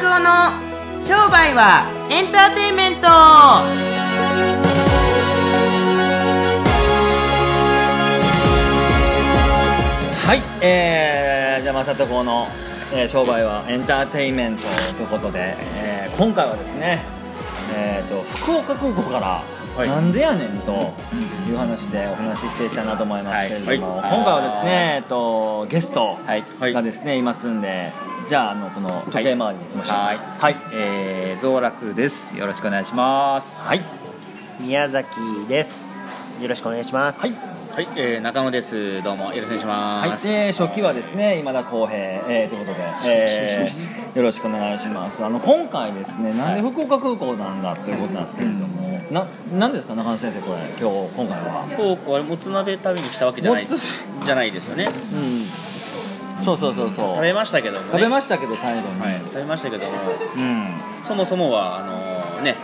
夫の商売はエンターテインメント。はい、えー、じゃあ正人の、えー商売はエンターテインメントということで、えー今回はですね、えー、と福岡空港から、なんでやねんという話でお話ししていきたいなと思いますけれども、はい。はい。今回はですね、えー、とゲストはい。がですね、いますんで。じゃああのこの時計回りに行きましょうはい。はい、えー、増楽です。よろしくお願いします。はい。宮崎です。よろしくお願いします。はいはい、えー、中野です。どうもよろしくお願いしはい、ます、で初期はですね今田康平、えー、ということで、えーよろしくお願いします。あの今回ですねなんで福岡空港なんだということなんですけれども、ななんですか中野先生これ今日今回は。福岡はもつ鍋食べに来たわけじゃない。じゃないですよね。うん。そうそうそうそう。食べましたけども、ね、食べましたけど最後に、はい食べましたけども。うん。そもそもはあのね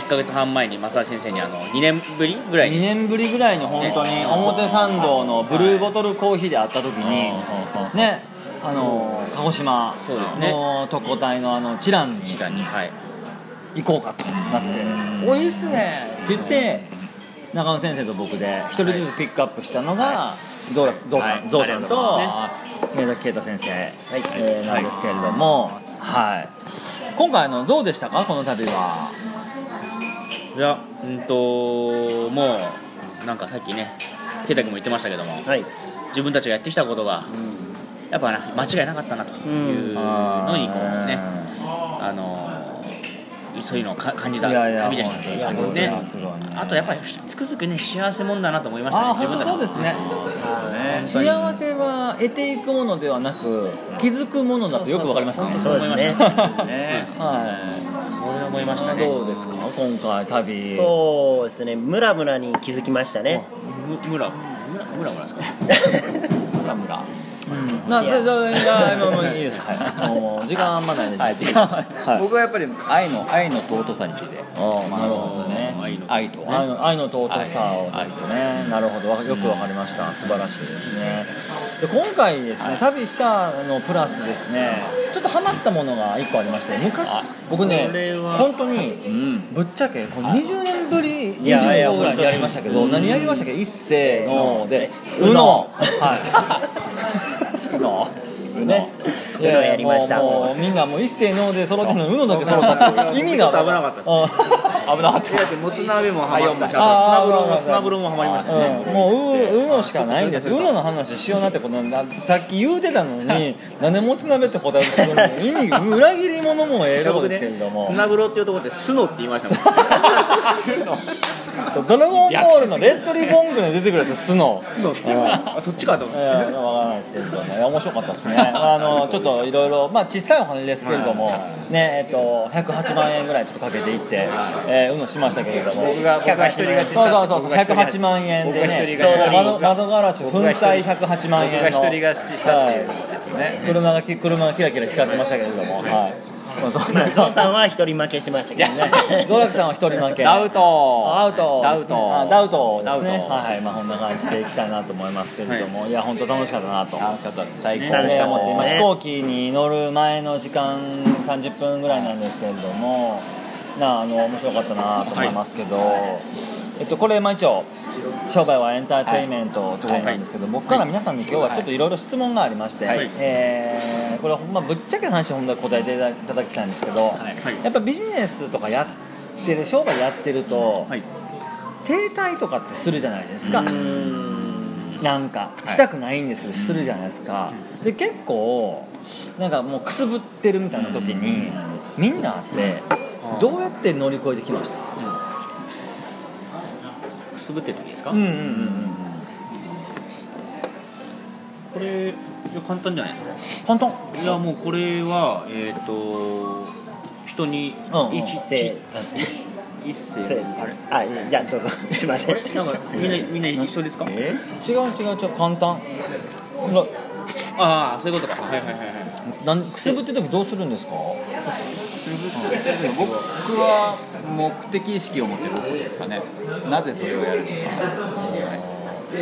1か月半前に正橋先生にあの2年ぶりぐらい2に年ぶりぐらいに本当にね。表参道のブルーボトルコーヒーで会った時にはいねあの鹿児島そうですね。の特攻隊のあのチランに時間にはい。行こうかとなって「おいいっすね」って言って中野先生と僕で一人ずつピックアップしたのがゾウさはい。んゾウさんと宮崎啓太先生。えーなんですけれども。はい。今回あのどうでしたか？この旅はいやうんともうなんかさっきね圭太君も言ってましたけども、はい。自分たちがやってきたことが、やっぱな間違いなかったなというのにこうねあのそういうのをか感じたいやいや旅でしたという感じですね。本当にすごいね。あとやっぱりつくづくね幸せもんだなと思いましたね自分たちそうですね。ね。幸せは得ていくものではなく気づくものだとよくわかりましたね。そうですね。ね。はいそれ思いましたねどうですか。今回旅。そうですね。ムラムラに気づきましたね。むむらむらむらむらですか？ムラムラなじゃあじゃあじゃあもうもういいです。はい。もう時間あんまないですはい、時間。はい僕はやっぱり愛の愛の尊さについて。ああなるほどね。愛の愛と愛の愛の尊さをですね、なるほど。わよくわかりました。素晴らしいですねで今回ですね、旅したのプラスですねちょっとハマったものが1個ありまして昔僕ね本当にうん。ぶっちゃけこの20年ぶりいやいや25ぐらいに。やりましたけど何やりましたっけ？一斉ので UNO はい。の。ね、UNO やりました。もうみんなもう一斉ので揃ってるのに UNO だけ揃ったっていう意味が危なかったですあ危なかった。もつ鍋もハマった。しも砂風呂もハマりましたねうん。もうううのしかないんですよ。うのの話しようなってことなさっき言うてたのになんでもつ鍋って答えするの？意味裏切り者もええとこですけれども。砂風呂っていうところでスノって言いましたもんそうドラゴンボールのレッドリボングに出てくるやつスノあそっちかと思っていや、わからないですけれどね、面白かったですね。あの、ちょっといろいろ、まあ、小さいお金ですけれども。ね、えっと、108万円ぐらいちょっとかけていって、えー、うのしましたけれども。僕が僕が一人勝ちしたそうそうそう、僕が一人勝ち108万円でね。僕が一人そう勝ち窓窓ガラス粉僕が一人砕108万円の。僕が一人勝ちしたっていうやはつですねい車がき、車がキラキラ光ってましたけれども。はい。まあそんなゾウさんは一人負けしましたけどね。ゾラクさんは一人負け。ダウト。アウト。ダウト。あダウトですね。ダウト。はいまあこんな感じでいきたいなと思いますけれども、い、や本当楽しかったなと。楽しかったです最高楽しかったです飛行機に乗る前の時間30分ぐらいなんですけれども。なああの面白かったなと思いますけど、えっと、これ、まあ、一応商売はエンターテインメントということなんですけど、僕から皆さんに今日はちょっといろいろ質問がありまして、はい。えーこれほんまぶっちゃけの話本当は答えていただきたいんですけど、はい。やっぱビジネスとかやってる商売やってると、はい。停滞とかってするじゃないですか、なんかい。したくないんですけど、するじゃないですか、で結構なんかもうくすぶってるみたいな時に、みんなってどうやって乗り越えてきました、くすぶってる時ですか、うんうんうんうんこれいや簡単じゃないですか？簡単。いやもうこれはえっ、と人にうん一斉。一斉。せあいやどうぞ。すいません。なんかみんなみんな一緒ですか？え？違う違う違う。簡単。なああそういうことか。はいはいはいはい。なんくすぶってる時どうするんですか？僕は目的意識を持ってることですかね。なぜそれをやるのかそれ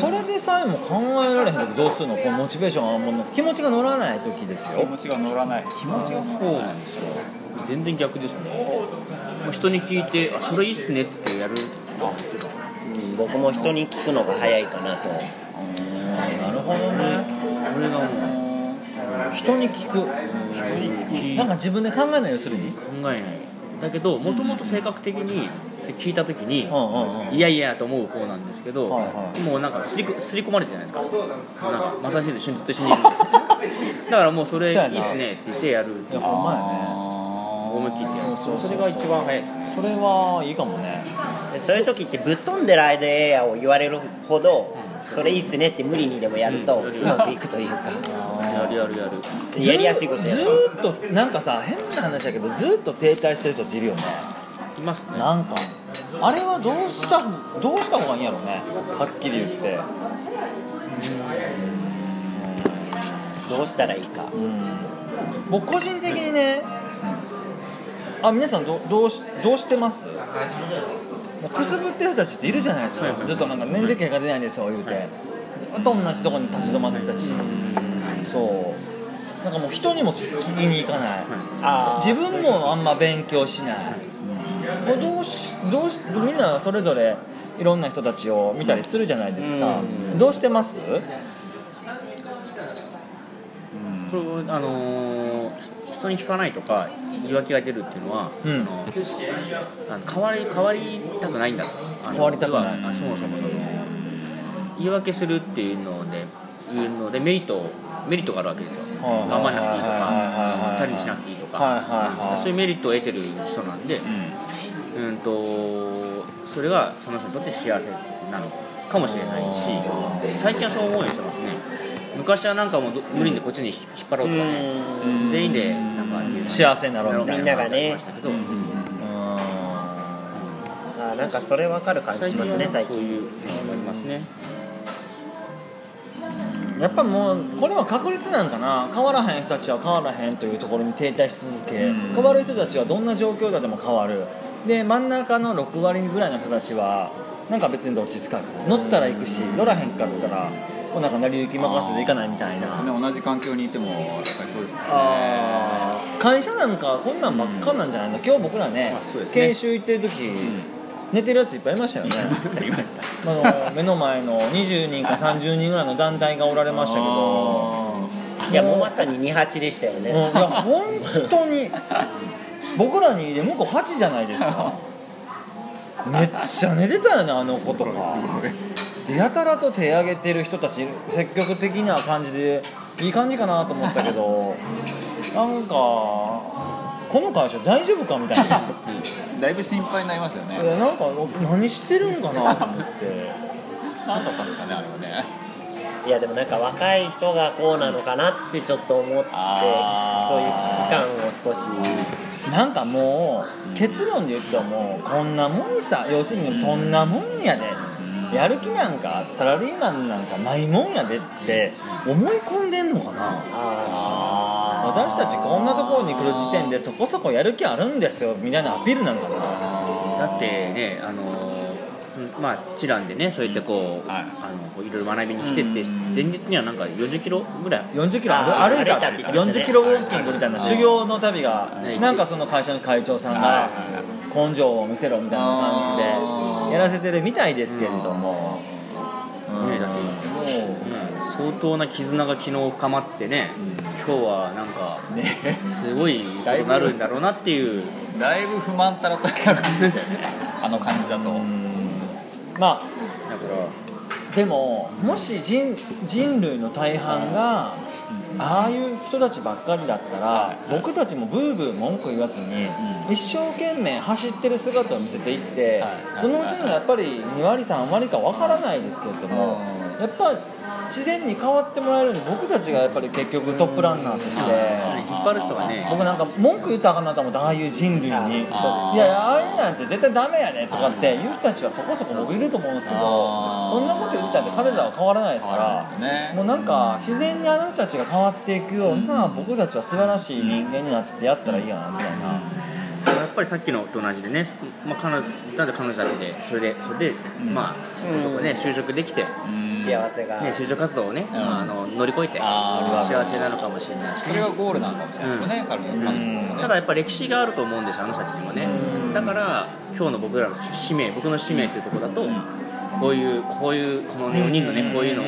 それでさえも考えられへん時どうするの？こうモチベーションがもう気持ちが乗らない時ですよ。気持ちが乗らない。気持ちがそうなんですよ。全然逆ですね。もう人に聞いて「あそれいいっすね」って言ってやるうん僕も人に聞くのが早いかなと。なるほどね。これがもう人に聞く。なんか自分で考えない要するに？考えない。だけどもともと性格的に聞いた時にうんうんうん。いやいやと思う方なんですけど、はいはい。もうなんかすりこすり込まれてるじゃないですか？なんかまさしずっと一緒にいるだからもうそれいいっすねって言ってやるいやほんまやね。思い切ってやるそうそう。それが一番早いですね。それはいいかもね。でそういう時ってぶっ飛んでる間ええやを言われるほどそれいいっすねって無理にでもやるとうまくいくというか。やるやるやる。やりやすいことずやるーっとなんかさ変な話だけどずーっと停滞してる人っているよねいますね。なんかあれはどうしたどうした方がいいんやろうね。はっきり言って。どうしたらいいか。僕個人的にねあ皆さんどどうしどうしてます？もうくすぶってる人たちっているじゃないですか。ずっとなんか年齢系が出ないんですよ言うて。ずっと同じとこに立ち止まってる人たちそう。なんかもう人にも聞きに行かない。自分もあんま勉強しないどうしどうしみんなそれぞれいろんな人たちを見たりするじゃないですか。どうしてます？これあのー人に聞かないとか言い訳が出るっていうのは、うん。あの変わり変わりたくないんだ変わりたくない。そもそもその言い訳するっていうのでいうのでメリットメリットがあるわけですよ。頑張んなくていいとかチャレンジしなくていいとか、はいはいはいそういうメリットを得てる人なんで、うん。とそれがその人にとって幸せなのかもしれないし最近はそう思うようにしてますね。昔はなんかもうど無理でこっちに引っ張ろうとかね全員でなんか幸せになろうみたいな。みんながね。ありましたけどあーなんかそれ分かる感じしますね最近。そういうのがありますねやっぱもうこれは確率なんかな。変わらへん人たちは変わらへんというところに停滞し続け変わる人たちはどんな状況下でも変わる。で真ん中の6割ぐらいの人たちはなんか別にどっちつかず。乗ったら行くし乗らへんかったらこうなんか成り行き任せで行かないみたいな。ね同じ環境にいてもやっぱりそうですよね。会社なんかこんなんばっかなんじゃないの？今日僕らねね。研修行ってる時、寝てるやついっぱいいましたよね。ありました。あの目の前の20人か30人ぐらいの団体がおられましたけど。いやもうまさに28でしたよね、うんいや本当に僕らにで向こう8じゃないですか。めっちゃ寝てたよねあの子とか。でやたらと手挙げてる人たち積極的な感じでいい感じかなと思ったけど。なんかこの会社大丈夫かみたいな。だいぶ心配になりましたよね。なんか何してるんかなと思って。何だったんですかねあれはね。いやでもなんか若い人がこうなのかなってちょっと思ってそういう危機感を少し。なんかもう結論で言ってもこんなもんさ要するにそんなもんやで。やる気なんかサラリーマンなんかないもんやでって思い込んでんのかな。あ私たちこんなところに来る時点でそこそこやる気あるんですよみたいなアピールなんかな。だってねあのまあチランでねそうやってこう、はいあのこういろいろ学びに来てって、前日にはなんか40キロぐらい。40キロ歩いた歩いたって言ってましたね。40キロウォーキングみたいな修行の旅がいなんかその会社の会長さんが根性を見せろみたいな感じでやらせてるみたいですけれども。ねだっ相当な絆が昨日深まってね、今日はなんかすごいことになるんだろうなっていう。だいぶ不満たらたけな感じですよね。あの感じだと。まだからあでももし人人類の大半がああいう人たちばっかりだったら僕たちもブーブー文句言わずに一生懸命走ってる姿を見せていってはい。そのうちのやっぱり2割3割かわからないですけれどもうんやっぱ自然に変わってもらえるように僕たちがやっぱり結局トップランナーとして。引っ張る人がね。僕なんか文句言ったらあかんなと思ってああいう人類に。あそうですね。いやああいうなんて絶対ダメやねとかって言う人たちはそこそこ僕いると思うんですけどそんなこと言ったって彼らは変わらないですから。ね。もうなんか自然にあの人たちが変わっていくような僕たちは素晴らしい人間になってやったらいいやなみたいなぱりさっきのと同じでね、まあ、彼女実は彼女たちでそれでそれで、まあそこそこね就職できて、ね、うん。幸せが、就職活動をね、まあ、あの乗り越えて幸せなのかもしれないし、それがゴールなのかもしれないですね、たちもねただやっぱ歴史があると思うんですよあの人たちにもね。だから今日の僕らの使命僕の使命っていうところだと、こういうこういうこの、ね、4人のねこういうのを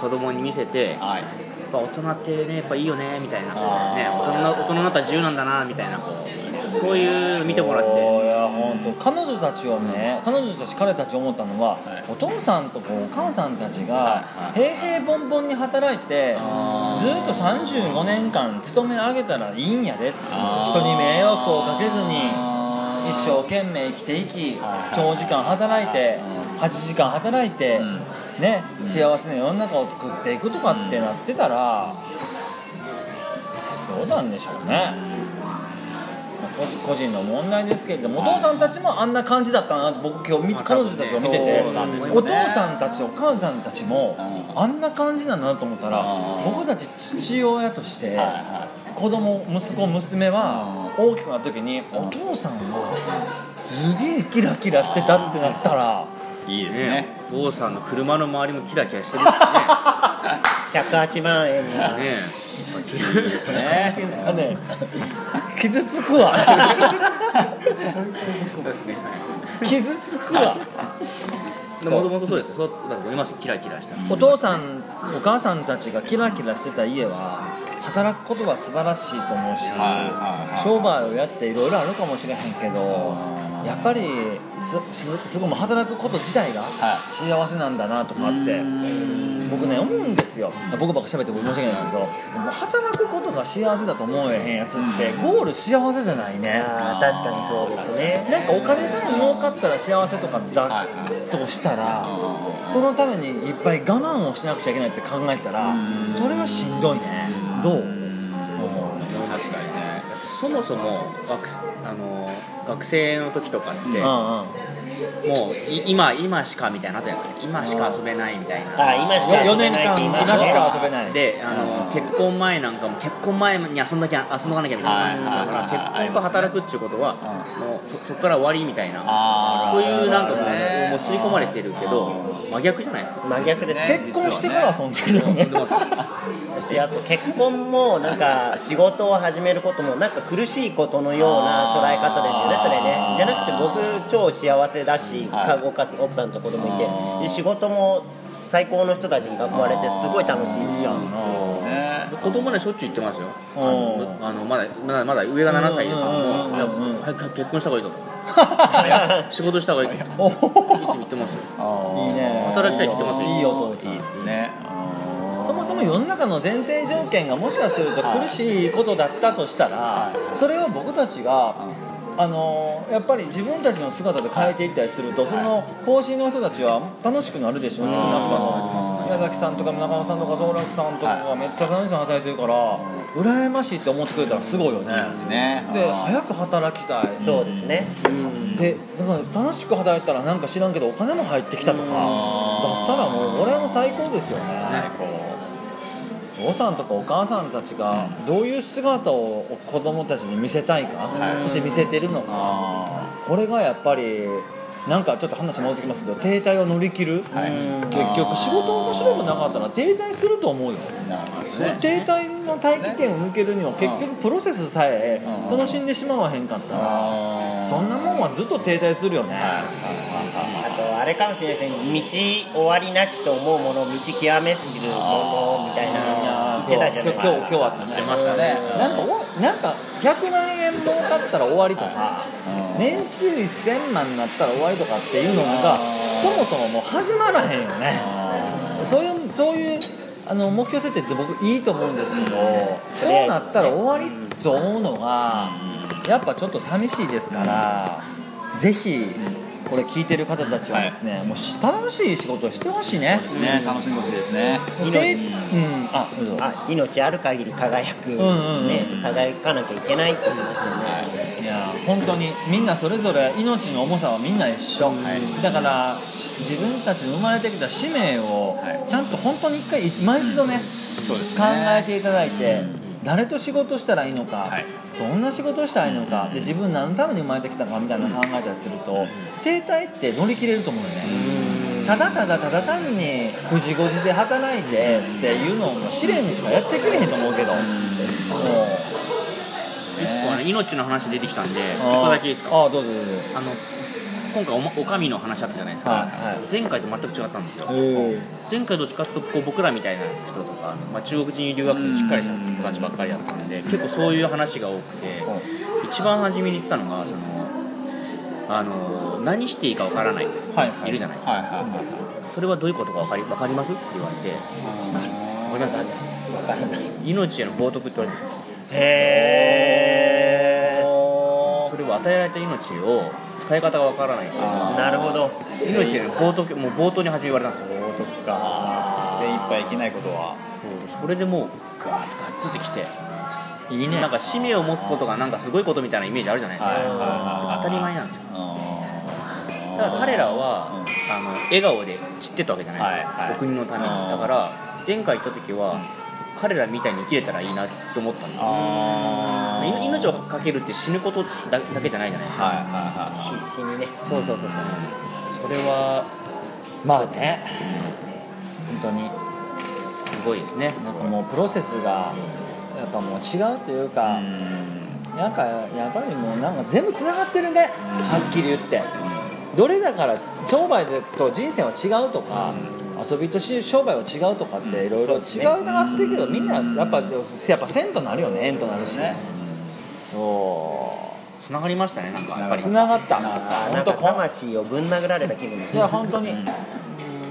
子供に見せて、はい。やっぱ大人ってねやっぱいいよねみたいな、ね、大人な大人になったら自由なんだなみたいなそういうの見てもらっいてや本当彼女たちをね彼女たち彼たち思ったのは、はい。お父さんとお母さんたちがはい。平々凡々に働いてあずっと35年間勤め上げたらいいんやで人に迷惑をかけずに一生懸命生きていきはい長時間働いて8時間働いてうん。ね幸せな世の中を作っていくとかってなってたらどうなんでしょうね個人個人の問題ですけれどもお父さんたちもあんな感じだったな僕今日彼女たちを見てて。お父さんたちお母さんたちもうん。あんな感じなんだなと思ったらうん。僕たち父親として子供息子娘は大きくなった時にお父さんはすげえキラキラしてたってなったらいいいですね。ね。お父さんの車の周りもキラキラしてるしね。108万円にね ねね傷つくわ。傷つくわ。もともとそうですよ。そうだと思います。よキラキラした。お父さんお母さんたちがキラキラしてた家は働くことは素晴らしいと思うし、商売をやっていろいろあるかもしれへんけどやっぱりすすすごい働くこと自体がは幸せなんだなとかって僕ね思うんですよ。僕ばっか喋って申し訳ないですけど働くことが幸せだと思えへんやつってゴール幸せじゃないね。確かにそうですね。なんかお金さえ儲かったら幸せとかだはいとしたらそのためにいっぱい我慢をしなくちゃいけないって考えたらそれはしんどいね。どう？確かにね。そもそも学あの学生の時とかって、うんうんもうい今今しかみたいなのあったじゃないですか。今しか遊べないみたいな。あ今しか遊べないって言います4年間。今しねか遊べない。であの結婚前なんかも結婚前に遊んだきゃ遊んどかなきゃみたいな、はいはいはいだから結婚と働くっていうことは、もうそそこから終わりみたいな。そういうなんかもう,、ね。もう吸い込まれてるけど真逆じゃないですか。真逆です結婚してから遊んでるよねしあと結婚もなんか仕事を始めることもなんか苦しいことのような捉え方ですよねそれね。じゃなくて僕超幸せだしはい看護かつ奥さんと子供いて仕事も最高の人たちに囲まれてすごい楽しいしね。子供ねしょっちゅう言ってますよ。あうんのあのまだまだまだ上が7歳ですけど早く結婚した方がいいと 早く仕事した方がいい。といつも言ってますいいね働きたいって言ってますよ。いいお父さんいいですね。そもそも世の中の前提条件がもしかすると苦しいことだったとしたらそれを僕たちがあのやっぱり自分たちの姿で変えていったりするとその方針の人たちは楽しくなるでしょ少なくとも。宮崎さんとか中野さんとか宗楽さんとかがめっちゃ楽しそうに働いてるから羨ましいって思ってくれたらすごいよね。ねで早く働きたい。そうですね。でだから楽しく働いたらなんか知らんけどお金も入ってきたとか。だったらもう俺はもう最高ですよね。最高お父さんとかお母さんたちがどういう姿を子供たちに見せたいか、はい。そして見せてるのかあこれがやっぱりなんかちょっと話戻ってきますけど停滞を乗り切る、はい。結局仕事面白くなかったら停滞すると思うよ。ね。停滞の待機点を抜けるには結局プロセスさえうん。楽しんでしまわへんかったらそんなもんはずっと停滞するよね、あとあれかもしれないですね道終わりなきと思うもの道極めすぎるものみたいな言ってたじゃないですか今日今日はってましたね。なんかおなんか100万円儲かったら終わりとかうん。年収1000万になったら終わりとかっていうのがそもそももう始まらへんよね。そういうそういうあの目標設定って僕いいと思うんですけどそうなったら終わりと思うのがやっぱちょっと寂しいですからぜひこれ聞いてる方たちはですねもうし楽しい仕事をしてほしいね。ね。楽しんでほしいですね。でうん。あどうぞ。あ命ある限り輝く、んうんうん。ね、輝かなきゃいけないって言ってましたよね、い。や本当にみんなそれぞれ命の重さはみんな一緒、だからし自分たちの生まれてきた使命をはい。ちゃんと本当に一回今一度ね、そうです考ねえていただいて、誰と仕事したらいいのか、はいどんな仕事をしたらいいのかで自分何のために生まれてきたかみたいなの考えたりすると停滞って乗り切れると思うよね。ただただただ単に9時5時で働いてっていうのを試練にしかやってくれへんと思うけど。もう一個あの命の話出てきたんで一あー。個だけいいですか？あーどうぞどうぞ。あの今回おまおかみの話あったじゃないですか、はいはい。前回と全く違ったんですよ。え前回どっちかというとこう僕らみたいな人とか、まあ、中国人留学生でしっかりした子たちばっかりだったんで結構そういう話が多くて一番初めに言ってたのがそのあの何していいかわからない、はいい。るじゃないですか、はいはいはい。それはどういうことか分かり分かります？って言われて。ごめんなさい。わからない。命への冒涜って言われてるんですよ。へそれは与えられた命を使い方がわからない。ー。なるほど。命への冒涜もう冒頭に初め言われたんですよ冒涜か。精一杯生きないことは。それでもうガーッとガツってきて。いいね。なんか使命を持つことがなんかすごいことみたいなイメージあるじゃないですか、当たり前なんですよ。あだから彼らは、うんあの笑顔で散ってったわけじゃないですか、お国のために。うん。だから前回行った時は、彼らみたいに生きれたらいいなと思ったんですよ命をかけるって死ぬことだだけじゃないじゃないですか、はいはいはい。必死にね。そうそうそうそう。それはまあね。本当にすごいですね。なんかもうプロセスがやっぱもう違うというか、なんかやっぱりもうなんか全部つながってるね、はっきり言って、どれだから商売と人生は違うとか、遊びとし商売は違うとかっていろいろ違うなってるけど、みんなやっぱやっぱ線となるよね円となるし。ねそうつながりましたねなんかやっぱり。つながった。あーなんか本当こ魂をぶん殴られた気分ですいや本当に、うん。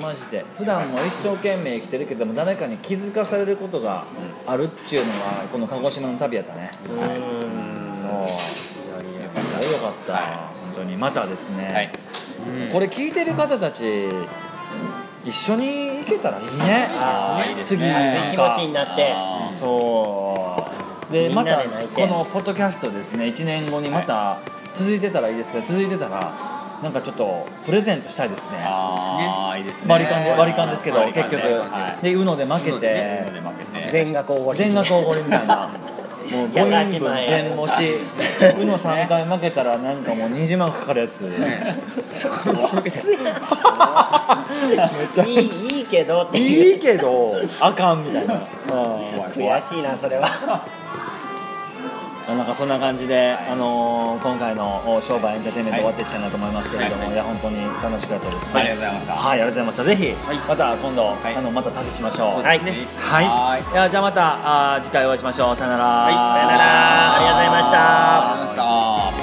マジで。普段も一生懸命生きてるけども誰かに気づかされることがあるっていうのがこの鹿児島の旅やったね。うーん。そう。いやよかった、本当に。またですね、はい。これ聞いてる方たち一緒に行けたらいいね。いいです次。ね熱い気持ちになって。そうでまたこのポッドキャストですね1年後にまた続いてたらいいですけど続いてたらなんかちょっとプレゼントしたいですね。あーいいですね。割り勘で割り勘ですけど結局。ではい。で UNO で負けうのてで負けて。全額おごり全額おごりみたいなもう5人分全持ち。UNO3 回負けたらなんかもう20万かかるやつ。いいいいけどいいけどあかんみたいな、う ん悔しいなそれはなんかそんな感じで、あのー今回のお商売エンターテインメント終わっていきたいなと思いますけれども、はい。い、や本当に楽しかったです、ありがとうございました。はい、ありがとうございました。ぜひ、また今度、い。あのまた旅しましょう。はい。はい。はい。いやじゃあまたあー次回お会いしましょう。さよなら。さよなら。ありがとうございました。ありがとうございました